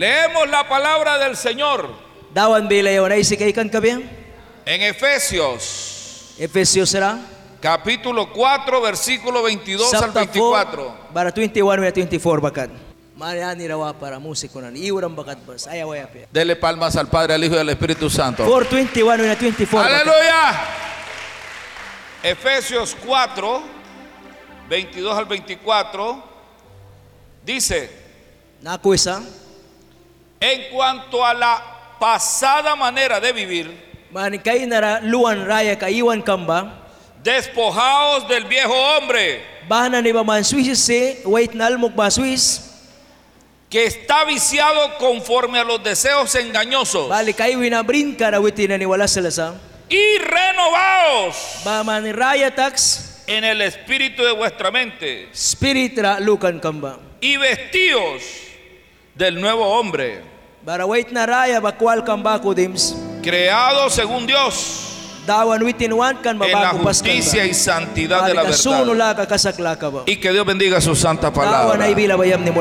Leemos la palabra del Señor Dawan bila yawan ay sikaikan kabi. en Efesios, Efesios sira. capítulo 4, versículo 22 al Chapter 24. 4, bara 21 na 24 bakat. Marian rawa para musiko nan. Iuram bakat bas. Ayaw ay api. Dele palmas al Padre, al Hijo y al Espíritu Santo. 421 na 24 bakat. Aleluya. Efesios 4, 22 al 24, dice, Naku isa. En cuanto a la pasada manera de vivir, despojaos del viejo hombre que está viciado conforme a los deseos engañosos. Y renovaos en el espíritu de vuestra mente. Y vestíos del nuevo hombre, Bara wait na raya bakwal kamba ko dims. creado según Dios Dawan witin wan kan en la justicia y santidad de la verdad. Y que Dios bendiga su santa Dawan palabra.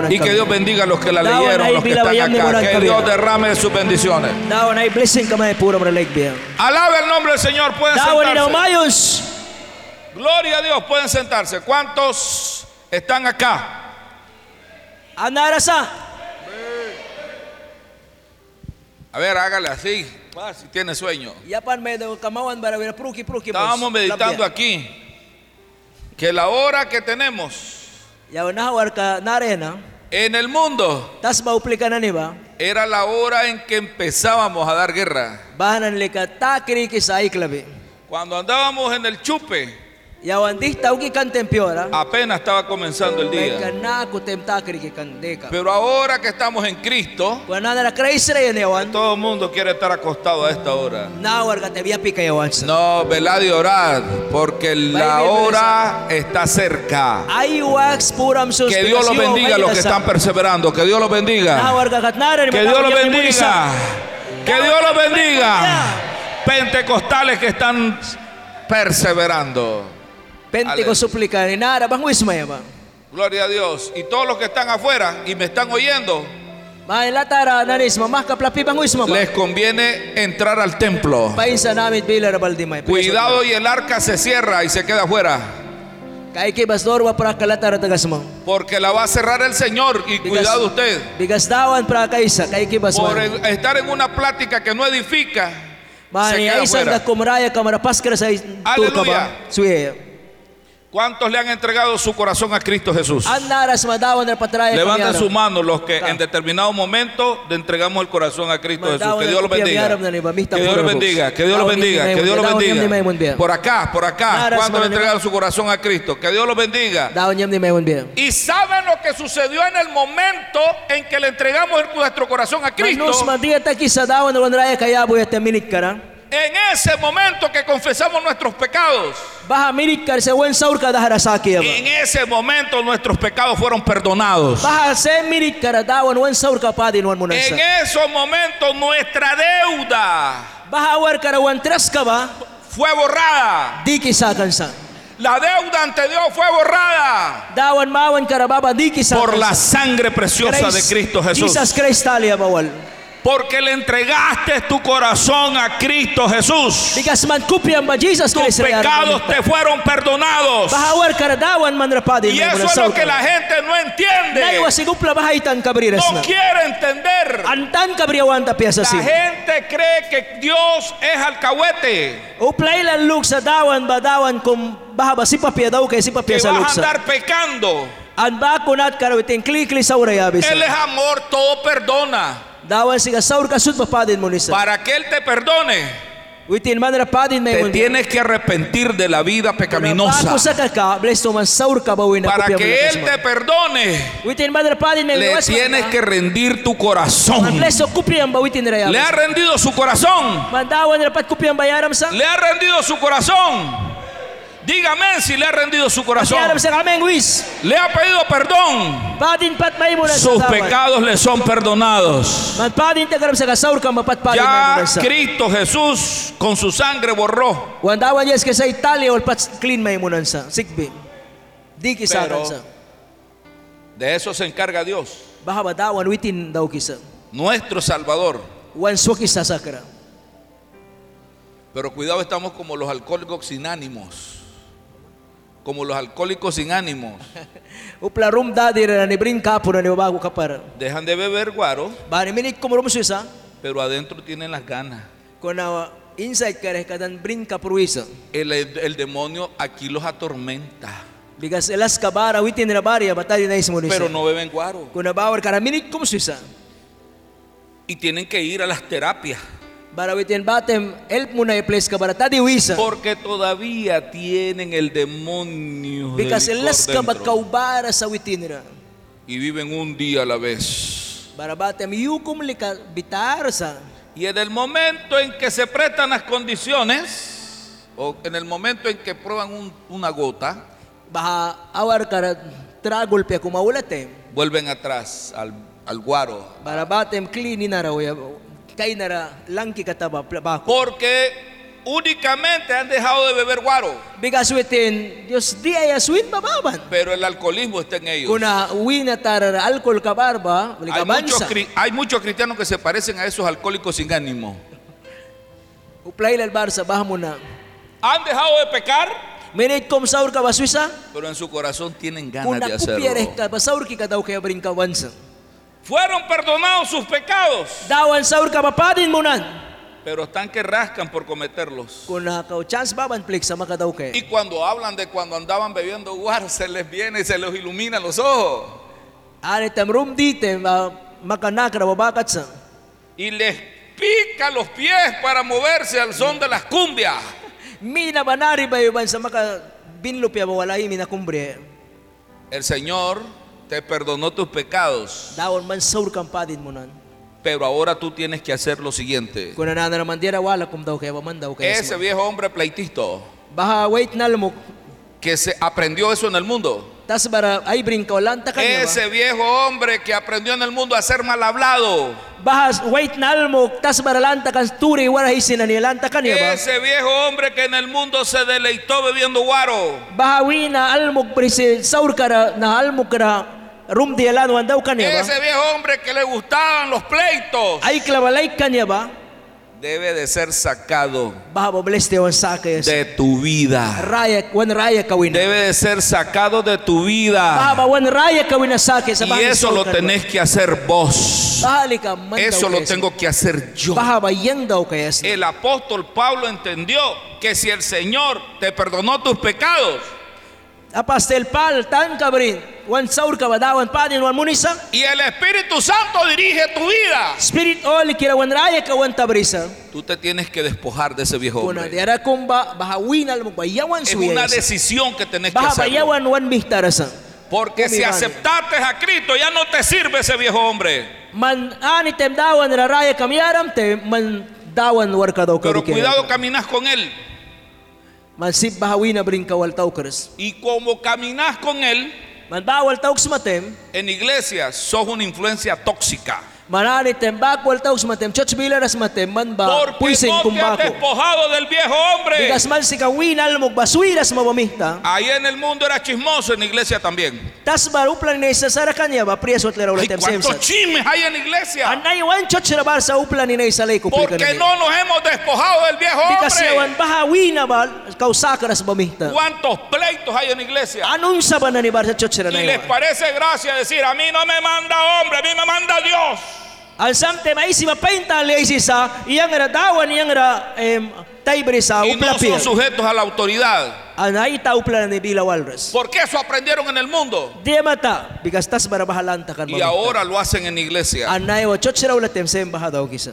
Y que Dios bendiga a los que la leyeron, los que están acá. Que. Dios derrame sus bendiciones. Alabe el nombre del Señor. Pueden sentarse. Gloria a Dios. Pueden sentarse. ¿Cuántos están acá? Anara sa. A ver, hágale así. Ah, si tiene sueño. Pruki Estábamos meditando aquí que la hora que tenemos en el mundo era la hora en que empezábamos a dar guerra. Cuando andábamos en el chupe, Tempiora. apenas estaba comenzando el día. Pero ahora que estamos en Cristo, todo el mundo quiere estar acostado a esta hora. No, velad y orad, porque la hora está cerca. Que Dios los bendiga a los que están perseverando. Que Dios los bendiga. Que Dios los bendiga. Que Dios los bendiga. Pentecostales que están perseverando. Wismaya ba? Gloria a Dios. Y todos los que están afuera y me están oyendo, les conviene entrar al templo. Cuidado y el arca se cierra y se queda afuera. Porque la va a cerrar el Señor. Y cuidado usted. Por estar en una plática que no edifica, se queda afuera. Aleluya. ¿Cuántos le han entregado su corazón a Cristo Jesús? Levanten su mano los que en determinado momento le entregamos el corazón a Cristo Jesús. Que Dios los bendiga. Que Dios los bendiga. Que Dios los bendiga. Que Dios los bendiga. Por acá, por acá. ¿Cuántos le entregaron su corazón a Cristo? Que Dios los bendiga. Y saben lo que sucedió en el momento en que le entregamos nuestro corazón a Cristo. En ese momento que confesamos nuestros pecados. En ese momento nuestros pecados fueron perdonados. En esos momentos nuestra deuda fue borrada. La deuda ante Dios fue borrada por la sa. sangre preciosa de Cristo Jesús. Porque le entregaste tu corazón a Cristo Jesús. Tus pecados te fueron perdonados. Y eso es lo que la gente no entiende. No quiere entender. La gente cree que Dios es alcahuete. Que vas a andar pecando. Él es amor, todo perdona. Dawan siga saur papadin mo nisa. Para que Él te perdone, Witin man rapadin may Te tienes que arrepentir de la vida pecaminosa para que Él te perdone. Le tienes que rendir tu corazón. Le ha rendido su corazón. Le ha rendido su corazón. Dígame si le ha rendido su corazón. Le ha pedido perdón. Sus pecados le son perdonados. Ya. Cristo Jesús con su sangre borró. Pero-. De eso se encarga Dios, nuestro Salvador. Pero cuidado, estamos como los alcohólicos sin ánimos. Como los alcohólicos sin ánimos. Dejan de beber guaro, suisa. pero adentro tienen las ganas. Kapruisa. El, el demonio aquí los atormenta, pero no beben guaro. Y tienen que ir a las terapias. Bara witin batem help mo na i-place ka. Porque todavía tienen el demonio del Bigas elas licor ka dentro. kaubara sa witin ra. y viven un día a la vez. Bara batem yukum lika bitar sa. Y en el momento en que se prestan las condiciones, o en el momento en que prueban un- una gota, Baha awar kara tragol pe kumaulat vuelven atrás al, al guaro. Bara batem clean na raw ya. Porque únicamente han dejado de beber guaro, Bigas witin Dios di ay aswin bababan. pero el alcoholismo está en ellos. Kuna uwi na tarar alcohol ka barba, Hay muchos, hay muchos cristianos que se parecen a esos alcohólicos sin ánimo. Uplay lal barsa baha mo na. Han dejado de pecar, pero en su corazón tienen ganas de hacerlo. Fueron perdonados sus pecados, Dawan saur ka papadin mo nan. pero están que rascan por cometerlos. Chance plik sa. Y cuando hablan de cuando andaban bebiendo guaro, se les viene y se les ilumina los ojos. Dite makanakra babakat sa. Y les pica los pies para moverse al son de las cumbias. Mina banari ba yuban sa maka binlup ya wala mina kumbre. El Señor te perdonó tus pecados, Dawan man saur ka padin mo nan. pero ahora tú tienes que hacer lo siguiente. Kuna na naman dira wala kum daw kaya man daw kaya. Ese viejo hombre pleitisto Baha wait nalmo que se aprendió eso en el mundo. Ese viejo hombre que aprendió en el mundo a ser mal hablado. Ese viejo hombre que en el mundo se deleitó bebiendo guaro. Ese viejo hombre que le gustaban los pleitos. Debe de ser sacado de tu vida. Debe de ser sacado de tu vida. Y eso lo tenés que hacer vos. Eso lo tengo que hacer yo. El apóstol Pablo entendió que si el Señor te perdonó tus pecados Apastel pal tan kabrin wan saur ka ba dawan padin wan munisa? y el Espíritu Santo dirige tu vida, Spirit all kira wan raya ka wan tabrisa. tú te tienes que despojar de ese viejo hombre. Es una decisión que tenés que hacer. bayawan wan bihtarasa. Porque si aceptaste a Cristo ya no te sirve ese viejo hombre. Man ani tem dawan raya kamyaram te man dawan war ka daw ka Pero cuidado, caminas con Él. Y como caminas con Él, en iglesia sos una influencia tóxica. Manani tem bak wal taw smatem. Church bilaras matem man ba Porque puisin no te has kumbako. despojado del viejo hombre. Si mabamihta. Ahí en el mundo era chismoso, en la iglesia también. Tas kanya ba ¿Cuántos chismes hay en la iglesia? Anay wan sa uplan Porque no nos hemos despojado del viejo hombre. ba. ¿Cuántos pleitos hay en la iglesia? Na ni bar sa Y les parece gracia decir, a mí no me manda hombre, a mí me manda Dios. Al samte maisi mapainta leisi sa iyang ra dawan iyang ra em taybre sa Y no son sujetos a la autoridad. Anay ta upla ni bila walras. Porque eso aprendieron en el mundo. Dia mata because tas bara bahalanta kan Y ahora lo hacen en iglesia. Anay wa church ra ulatem sem bahadaw kisa.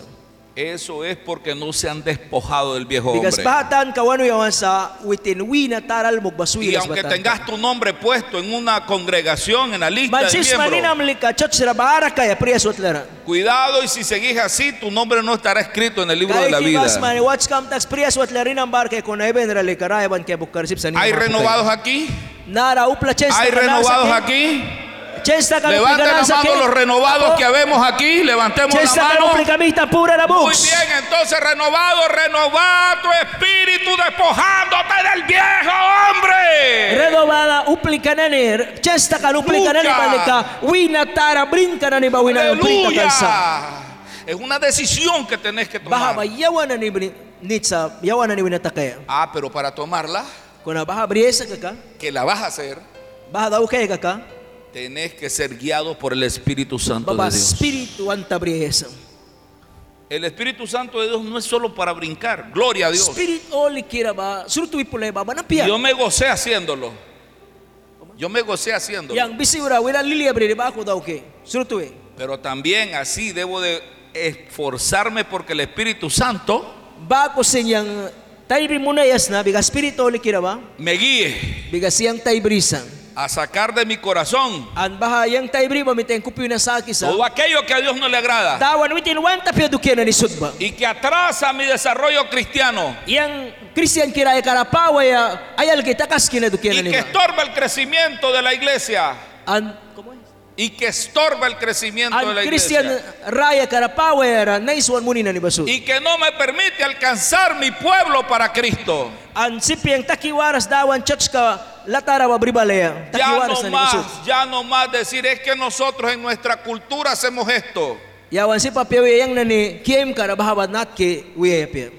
Eso es porque no se han despojado del viejo hombre. bahatan kawano yawan sa witin wina taral mo Y aunque tengas tu nombre puesto en una congregación, en la lista de miembros, cuidado y si seguís así, tu nombre no estará escrito en el libro de la vida. ¿Hay renovados aquí? ¿Hay renovados aquí? Levanten la mano los renovados que habemos aquí. Levantemos la mano. Muy bien, entonces renovado, renovado tu espíritu despojándote del viejo hombre. Renovada uplika na ni chesta ka uplika na ni Buka. balika wina tara brinka na ni ba wina uplika kansa. Aleluya. Es una decisión que tenés que tomar. Ah, pero para tomarla, que la vas a hacer, tenés que ser guiado por el Espíritu Santo de Dios. spiritu anta briesa. El Espíritu Santo de Dios no es solo para brincar. Gloria a Dios. Spirit oli kira ba surutu ipulay ba manapia. Yo me gocé haciéndolo. Yo me gocé haciéndolo. Yang bisi ura lilia ba. Pero también así debo de esforzarme porque el Espíritu Santo Ba ko sinyang taybri muna yas na biga spirit oli kira ba me guíe biga siyang taybrisan. A sacar de mi corazón todo aquello que a Dios no le agrada. Y que atrasa mi desarrollo cristiano. Y que ba. estorba el crecimiento de la iglesia. Y que estorba el crecimiento de la iglesia y que no me permite alcanzar mi pueblo para Cristo. Ya no más, ya no más decir es que nosotros en nuestra cultura hacemos esto.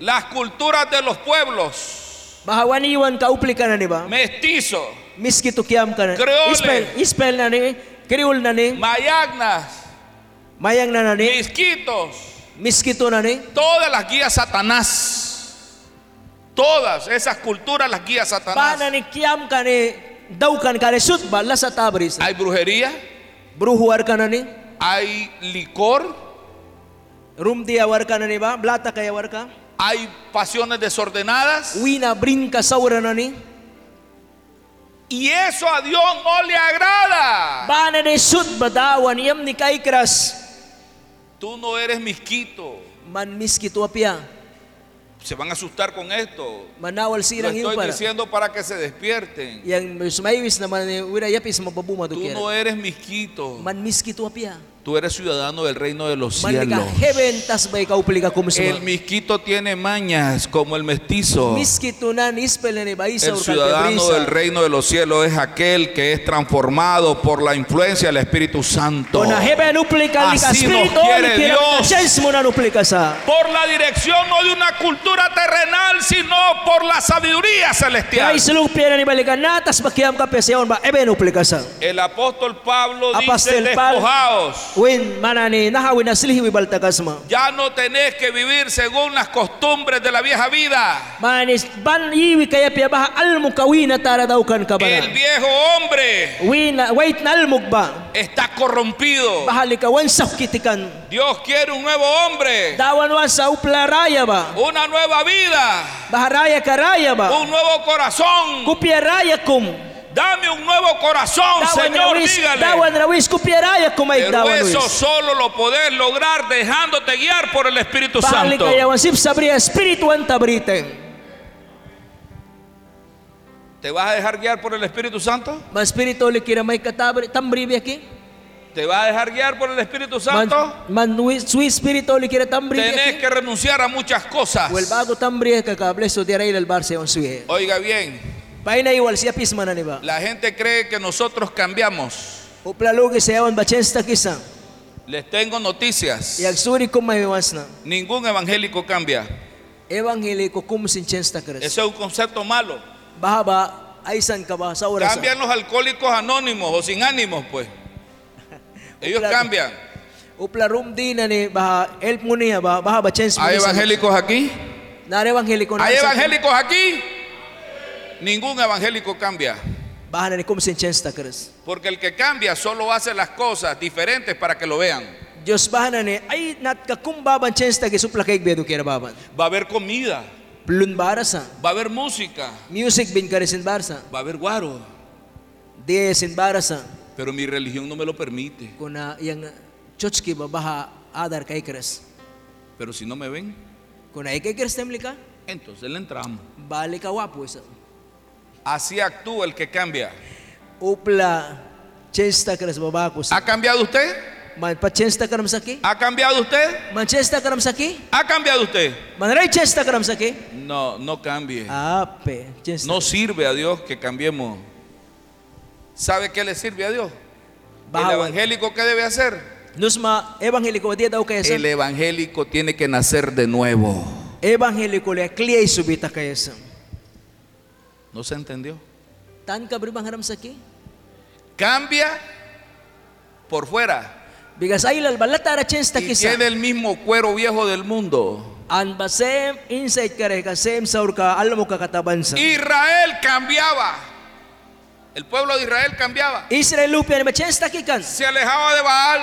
Las culturas de los pueblos, na. Creole. Ispel na ni. Mayagnas, Mayang na ni. misquitos, Miski to na ni. todas las guías Satanás. Todas esas culturas las guía Bana Satanás. ni kiam ka ni. Daukan ka ni sut ba lasa tabris. Hay brujería, Bruhuar ka na ni. hay licor, Room dia war ka na ni ba? Blata kaya war ka? hay pasiones desordenadas. Wina brinka saura na ni. Y eso a Dios no le agrada. Tú no eres misquito. Man apia. Se van a asustar con esto. Lo estoy diciendo para que se despierten. Mababuma Tú no eres misquito. Man apia. Tú eres ciudadano del reino de los cielos. El misquito tiene mañas como el mestizo. El ciudadano del reino de los cielos es aquel que es transformado por la influencia del Espíritu Santo. Así nos quiere Dios. Por la dirección no de una cultura terrenal, sino por la sabiduría celestial. El apóstol Pablo dice, despojaos. Win mana ni nahawin na silhi balta kasma. Ya no tenés que vivir según las costumbres de la vieja vida. Manis ban iwi kaya pia ba almu kawina tara daw kan ka ba. El viejo hombre Wina wait na almug ba. está corrompido. Bahali ka wan sa kitikan. Dios quiere un nuevo hombre, Dawan wan sa upla raya ba. una nueva vida, Baharaya karaya ba. un nuevo corazón. Kupya raya kum. Dame un nuevo corazón, Señor, dígale. Pero eso solo lo podés lograr dejándote guiar por el Espíritu Santo. ¿Te vas a dejar guiar por el Espíritu Santo? ¿Te vas a dejar guiar por el Espíritu Santo? Tenés que renunciar a muchas cosas. Oiga bien, La gente cree que nosotros cambiamos. Les tengo noticias. Ningún evangélico cambia. Eso es un concepto malo. Cambian los alcohólicos anónimos o sin ánimos, pues. Ellos cambian. ¿Hay evangélicos aquí? ¿Hay evangélicos aquí? Ningún evangélico cambia. Porque el que cambia solo hace las cosas diferentes para que lo vean. Va a haber comida, Plun barasa. va a haber música, Music bin barsa. va a haber guaro. Barasa. Pero mi religión no me lo permite. Pero si no me ven, entonces le entramos. Isa. Así actúa el que cambia. ¿Ha cambiado usted? ¿Ha cambiado usted? ¿Ha cambiado usted? No, no cambie. Chance. No sirve a Dios que cambiemos. ¿Sabe qué le sirve a Dios? El evangélico, ¿qué debe hacer? El evangélico tiene que nacer de nuevo. Evangeliko le subita. ¿No se entendió? Saki. Cambia por fuera y tiene el mismo cuero viejo del mundo. Israel cambiaba. El pueblo de Israel cambiaba. Se alejaba de Baal.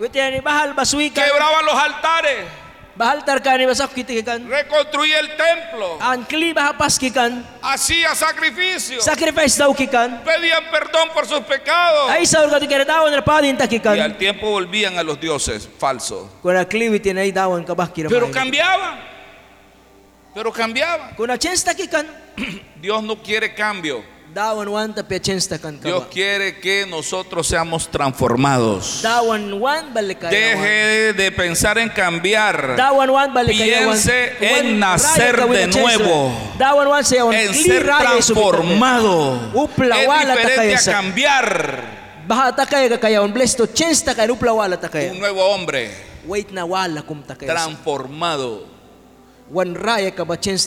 Witian ni bahal baswikan. Quebraba los altares. Bahal tarka ni basak kitikan. Reconstruía el templo. An kli bahapas kikan. Hacía sacrificio. Sacrifice daw kikan. Pedían perdón por sus pecados. Ay saur ka tikere daw na padin ta Y al tiempo volvían a los dioses falsos. Kuna kli witin ay dawan ka bahkira. Pero cambiaban. Pero cambiaban. Kuna chance ta kikan. Dios no quiere cambio. Dios quiere que nosotros seamos transformados. Deje de pensar en cambiar. Piense en nacer de nuevo. En ser transformado. Es diferente a cambiar un nuevo hombre transformado.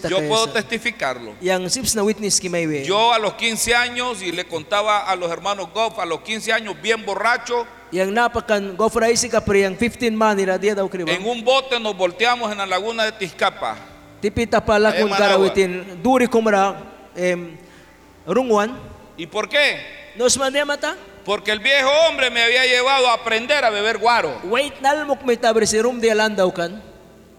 Yo puedo testificarlo. Yo a los 15 años, y le contaba a los hermanos Goff, a los 15 años, bien borracho, Yang napakan go for isi ka pre yang 15 man ira dia daw kriba. en un bote nos volteamos en la laguna de Tizcapa. Kumra em. ¿Y por qué? Nos mande mata. Porque el viejo hombre me había llevado a aprender a beber guaro,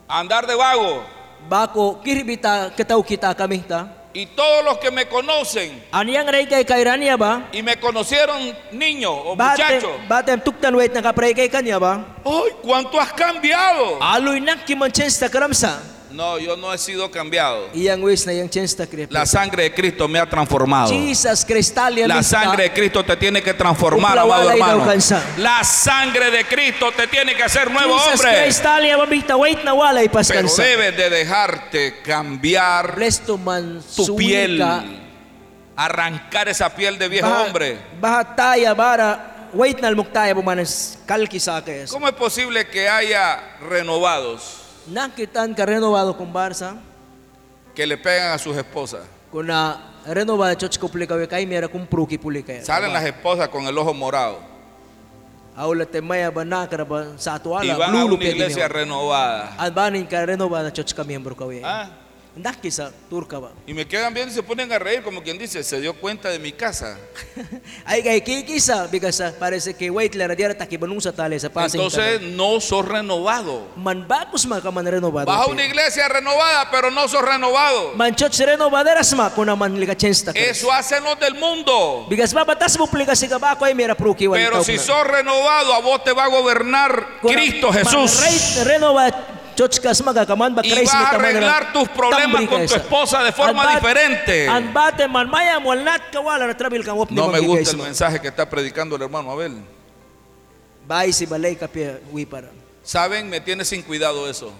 a andar de vago. Bako kiribita kataw kita kami ta. Y todos los que me conocen y me conocieron niño o muchacho? ¡ay, cuánto has cambiado! No, yo no he sido cambiado. La sangre de Cristo me ha transformado. La sangre de Cristo te tiene que transformar, amado hermano. La sangre de Cristo te tiene que hacer nuevo hombre. Pero debes de dejarte cambiar tu piel, arrancar esa piel de viejo hombre. ¿Cómo es posible que haya renovados Nakitan ka renovado kung barsa. que le pegan a sus esposas? Kung na renovado church ko puli kawe kay mera kung pruki puli kaya. Salen las esposas con el ojo morado Aula te maya ba na kara ba sa y atuala van a blulu una iglesia renovada. An banin ka renovado church ka miyembro kawe. Ah, Y me quedan viendo y se ponen a reír como quien dice, se dio cuenta de mi casa. Uh, parece que. Entonces no sos renovado. renovado. Vas a una iglesia renovada, pero no sos renovado. Eso hacen los del mundo. Pero si sos renovado, a vos te va a gobernar Cristo Jesús. Y mi a arreglar tus problemas con tu esposa de forma diferente. No me gusta el mensaje que está predicando el hermano Abel. Saben, me tiene sin cuidado eso.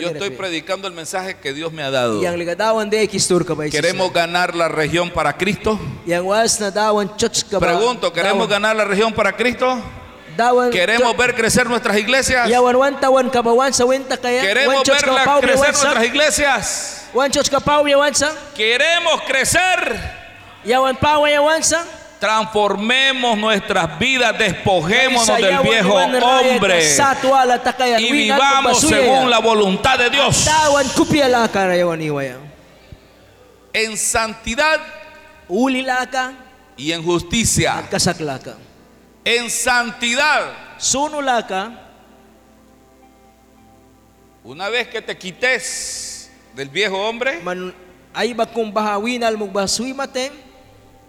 Yo estoy predicando el mensaje que Dios me ha dado. Queremos ganar la región para Cristo. Pregunto, ¿queremos ganar la región para Cristo? ¿Queremos ver crecer nuestras iglesias? ¿Queremos Wan church ka verla pau crecer nuestras iglesias? ¿Queremos crecer? Transformemos nuestras vidas, despojémonos del viejo hombre y vivamos según la voluntad de Dios. En santidad y en justicia. En santidad. Sunulaka, una vez que te quites del viejo hombre,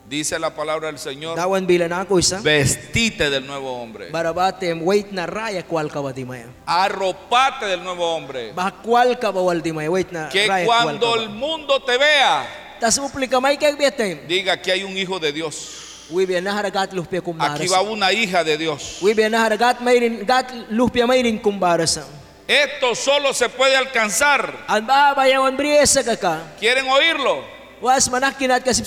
dice la palabra del Señor, vestite del nuevo hombre, arropate del nuevo hombre. Que cuando el mundo te vea, diga que hay un hijo de Dios. Aquí va una hija de Dios. Esto solo se puede alcanzar. ¿Quieren oírlo? Was kasip.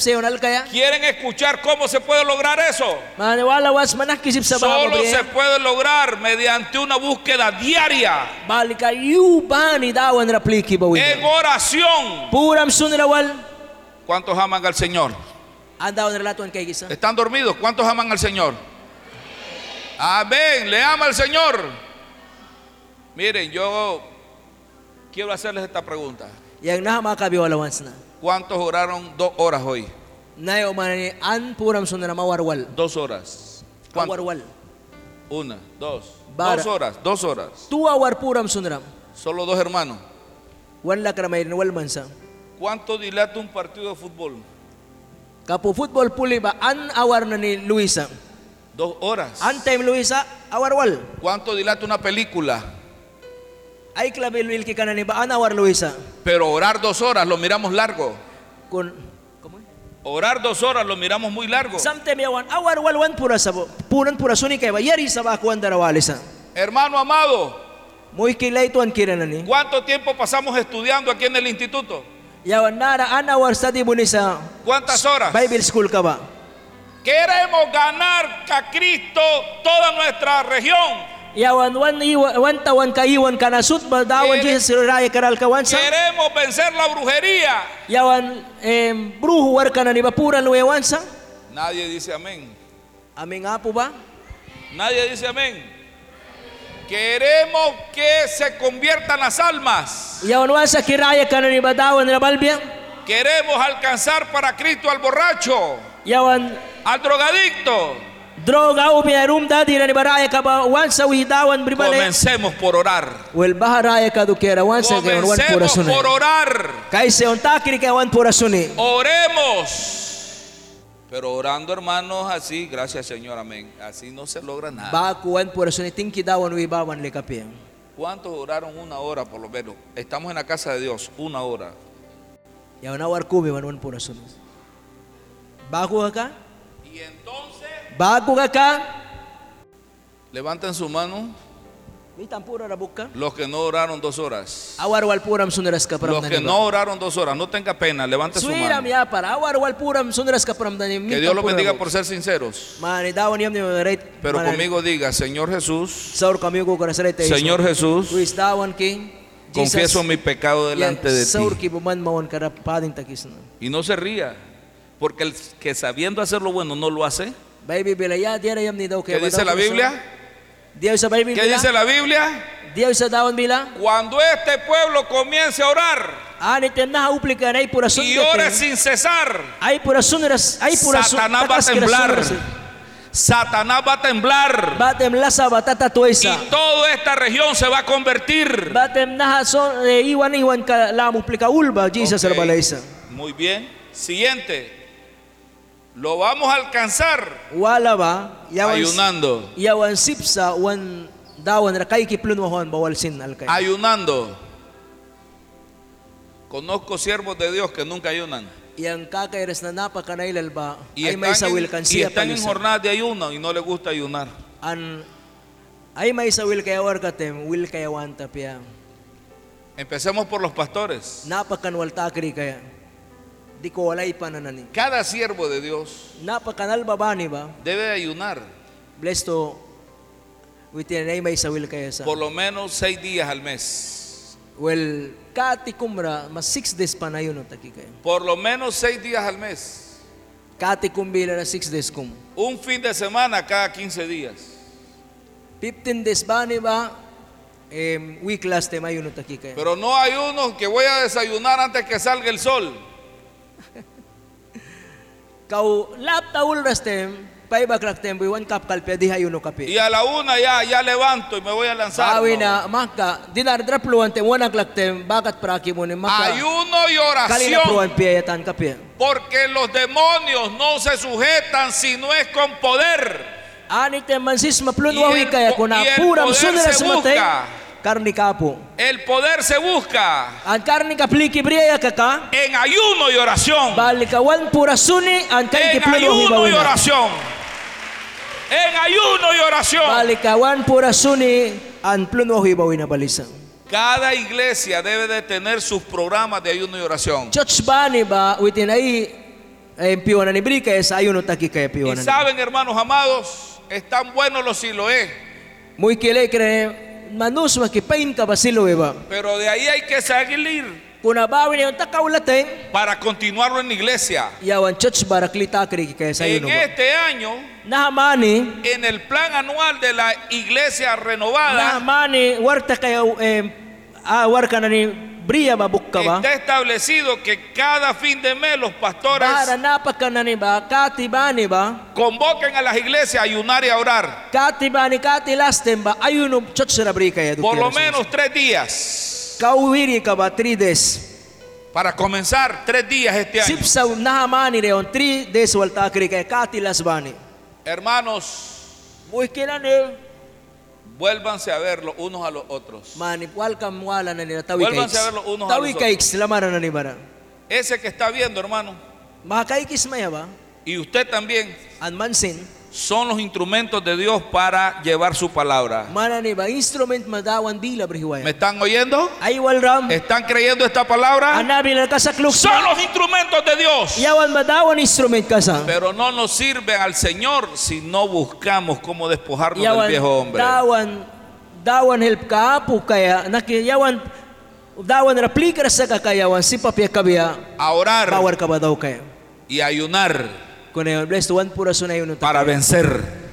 ¿Quieren escuchar cómo se puede lograr eso? Maniwala was manakisip sa baba Solo se puede lograr mediante una búsqueda diaria Balika dawan rapliki en oración. Puram. ¿Cuántos aman al Señor? An dawan relatuan kay gisa. ¿Están dormidos? ¿Cuántos aman al Señor? Amén. Le ama al Señor. Miren, yo quiero hacerles esta pregunta. ¿Cuántos oraron dos horas hoy? Dos horas. ¿Cuánto? Una, dos. Dos horas, dos horas. Solo dos hermanos. ¿Cuánto dilata un partido de fútbol? Kapo football puli ba an awar na ni Luisa. Dos horas. An time Luisa awar wal. ¿Cuánto dilata una película? Ay ba an awar Luisa. Pero orar dos horas lo miramos largo. Orar dos horas lo miramos muy largo. Wal pura sabo. Puran pura suni kay ba yari sa ba kuan darawalisa. Hermano amado, Muy kiranani. ¿cuánto tiempo pasamos estudiando aquí en el instituto? Yawan nara an awar study mo ni sa ¿Cuántas horas? Bible school ka ba? Queremos ganar a Cristo toda nuestra región. Queremos vencer la brujería. Em. Nadie dice amén. Aming nga po ba? Nadie dice amén. Queremos que se conviertan las almas. Queremos alcanzar para Cristo al borracho, al drogadicto. Comencemos por orar. Comencemos por orar. Oremos. Pero orando, hermanos, así, gracias Señor, amén. Así no se logra nada. Baku wan pura suni tingki dawan wibawan lekapi. ¿Cuántos oraron una hora por lo menos? Estamos en la casa de Dios, una hora. Yawan awar kubi wan wan pura suni. Baku ka ka? Y entonces, ka ka? levanten su mano los que no oraron dos horas. Los que no oraron dos horas, no tenga pena, levanten su mano. Que Dios los bendiga por ser sinceros. Pero conmigo diga, Señor Jesús. Señor Jesús, confieso mi pecado delante de ti. Y no se ría, porque el que sabiendo hacer lo bueno no lo hace. ¿Qué dice la Biblia? ¿Qué dice la Biblia? Cuando este pueblo comience a orar pura y ore sunras. sin cesar, Satanás va a temblar. Satanás va a temblar y toda esta región se va a convertir. Eh, okay. Muy bien. Siguiente. Lo vamos a alcanzar Wala ba? Yawan ayunando. Yawan sipsa wan dawan ra kay kiplun wahon bawal sin alkay. Ayunando. Conozco siervos de Dios que nunca ayunan. Y están, en, y están en palisa. jornada de ayuno y no les gusta ayunar. An ay may sawil kaya war katem will kaya wan tapya. Empecemos por los pastores. Napakanwal takri kaya. Di ko walay pananani. Cada siervo de Dios Napakanal babani ba? debe de ayunar Blessed to within ay may sawil kaya sa. por lo menos seis días al mes. Well, kati kumra, mas six days pa na yun taki kayo. Por lo menos seis días al mes. Kati kumbila na six days kum. Un fin de semana cada 15 días. 15 days ba ni ba? Em, week last time ayun taki kayo. Pero no hay uno que voy a desayunar antes que salga el sol. Kau lap taul ras tem, 5 o'clock tempo, one cup kalpe, di hayo no kape. Y a la una ya, ya levanto y me voy a lanzar. Bawi no. na maka, dinar drapluan tem, one o'clock tem, bakat praki mo ni maka. Ayuno y oración. Porque los demonios no se sujetan si no es con poder. Ani tem mansis maplun wawi kaya kuna puram matay. El poder se busca en ayuno y oración. En ayuno y oración. En ayuno y oración. Cada iglesia debe de tener sus programas de ayuno y oración. Y saben, hermanos amados, están buenos los siloé, Muy kile kre manus makipain ka basilo ba. pero de ahí hay que salir Kuna bawi ni ang takaulaten. para continuarlo en la iglesia. Yawan church baraklita kri kaya sa En este año, Nahamani en el plan anual de la iglesia renovada, Nahamani warta kayo eh, ah, warka na ni Está establecido que cada fin de mes los pastores convoquen a las iglesias a ayunar y a orar. Por lo menos tres días. Para comenzar, tres días este año. Hermanos. Vuélvanse a ver los unos a los otros. Vuélvanse a ver los unos a los otros. Ese que está viendo, hermano, y usted también. Son los instrumentos de Dios para llevar su palabra. ¿Me están oyendo? ¿Están creyendo esta palabra? Son los instrumentos de Dios. Pero no nos sirven al Señor si no buscamos cómo despojarnos del viejo hombre. A orar y ayunar Para vencer.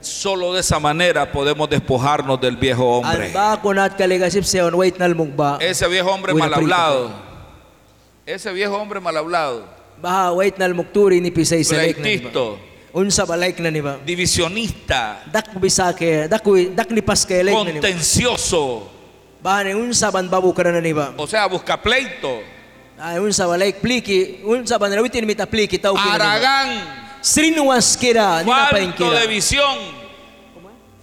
Solo de esa manera podemos despojarnos del viejo hombre. Ese viejo hombre mal hablado. Ese viejo hombre mal hablado. Pleitisto. Divisionista. Contencioso. O sea, busca pleito. Ay unsa like pliki unsa ban rawitin mita pliki ba. Aragán. Srinuwas kira Falto de visión.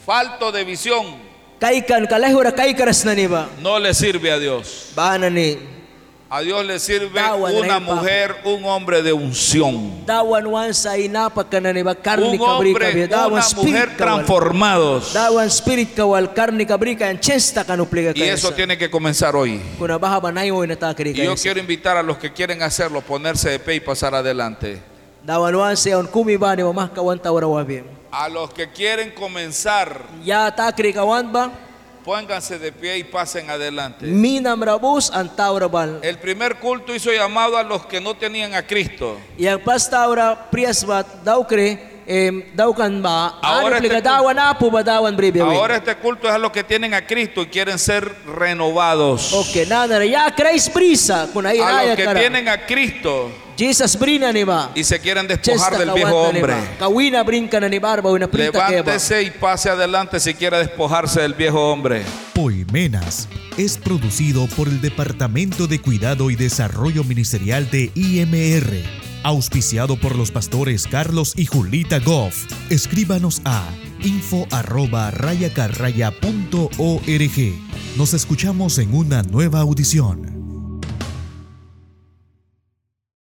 Falto de visión. Kaikan kalahura kaikaras na ni ba. No le sirve a Dios. Baha na ni A Dios le sirve una mujer, un hombre de unción. Un hombre, una mujer transformados. Y eso tiene que comenzar hoy. Y yo quiero invitar a los que quieren hacerlo, ponerse de pie y pasar adelante. A los que quieren comenzar, Ya ba? Pónganse de pie y pasen adelante. El primer culto hizo llamado a los que no tenían a Cristo. Yang pas tawra prias bat ba? Ahora este-. Ahora este culto es a los que tienen a Cristo y quieren ser renovados. Okay, ya kuna A los que tienen a Cristo Jesus brina ni ba? y se quieren despojar del viejo hombre. ba? Kawina brinka na ni barba una prita keba. Levántese y pase adelante si quiere despojarse del viejo hombre. Poimenas es producido por el Departamento de Cuidado y Desarrollo Ministerial de IMR, auspiciado por los pastores Carlos y Julita Goff. Escríbanos a info. Nos escuchamos en una nueva audición.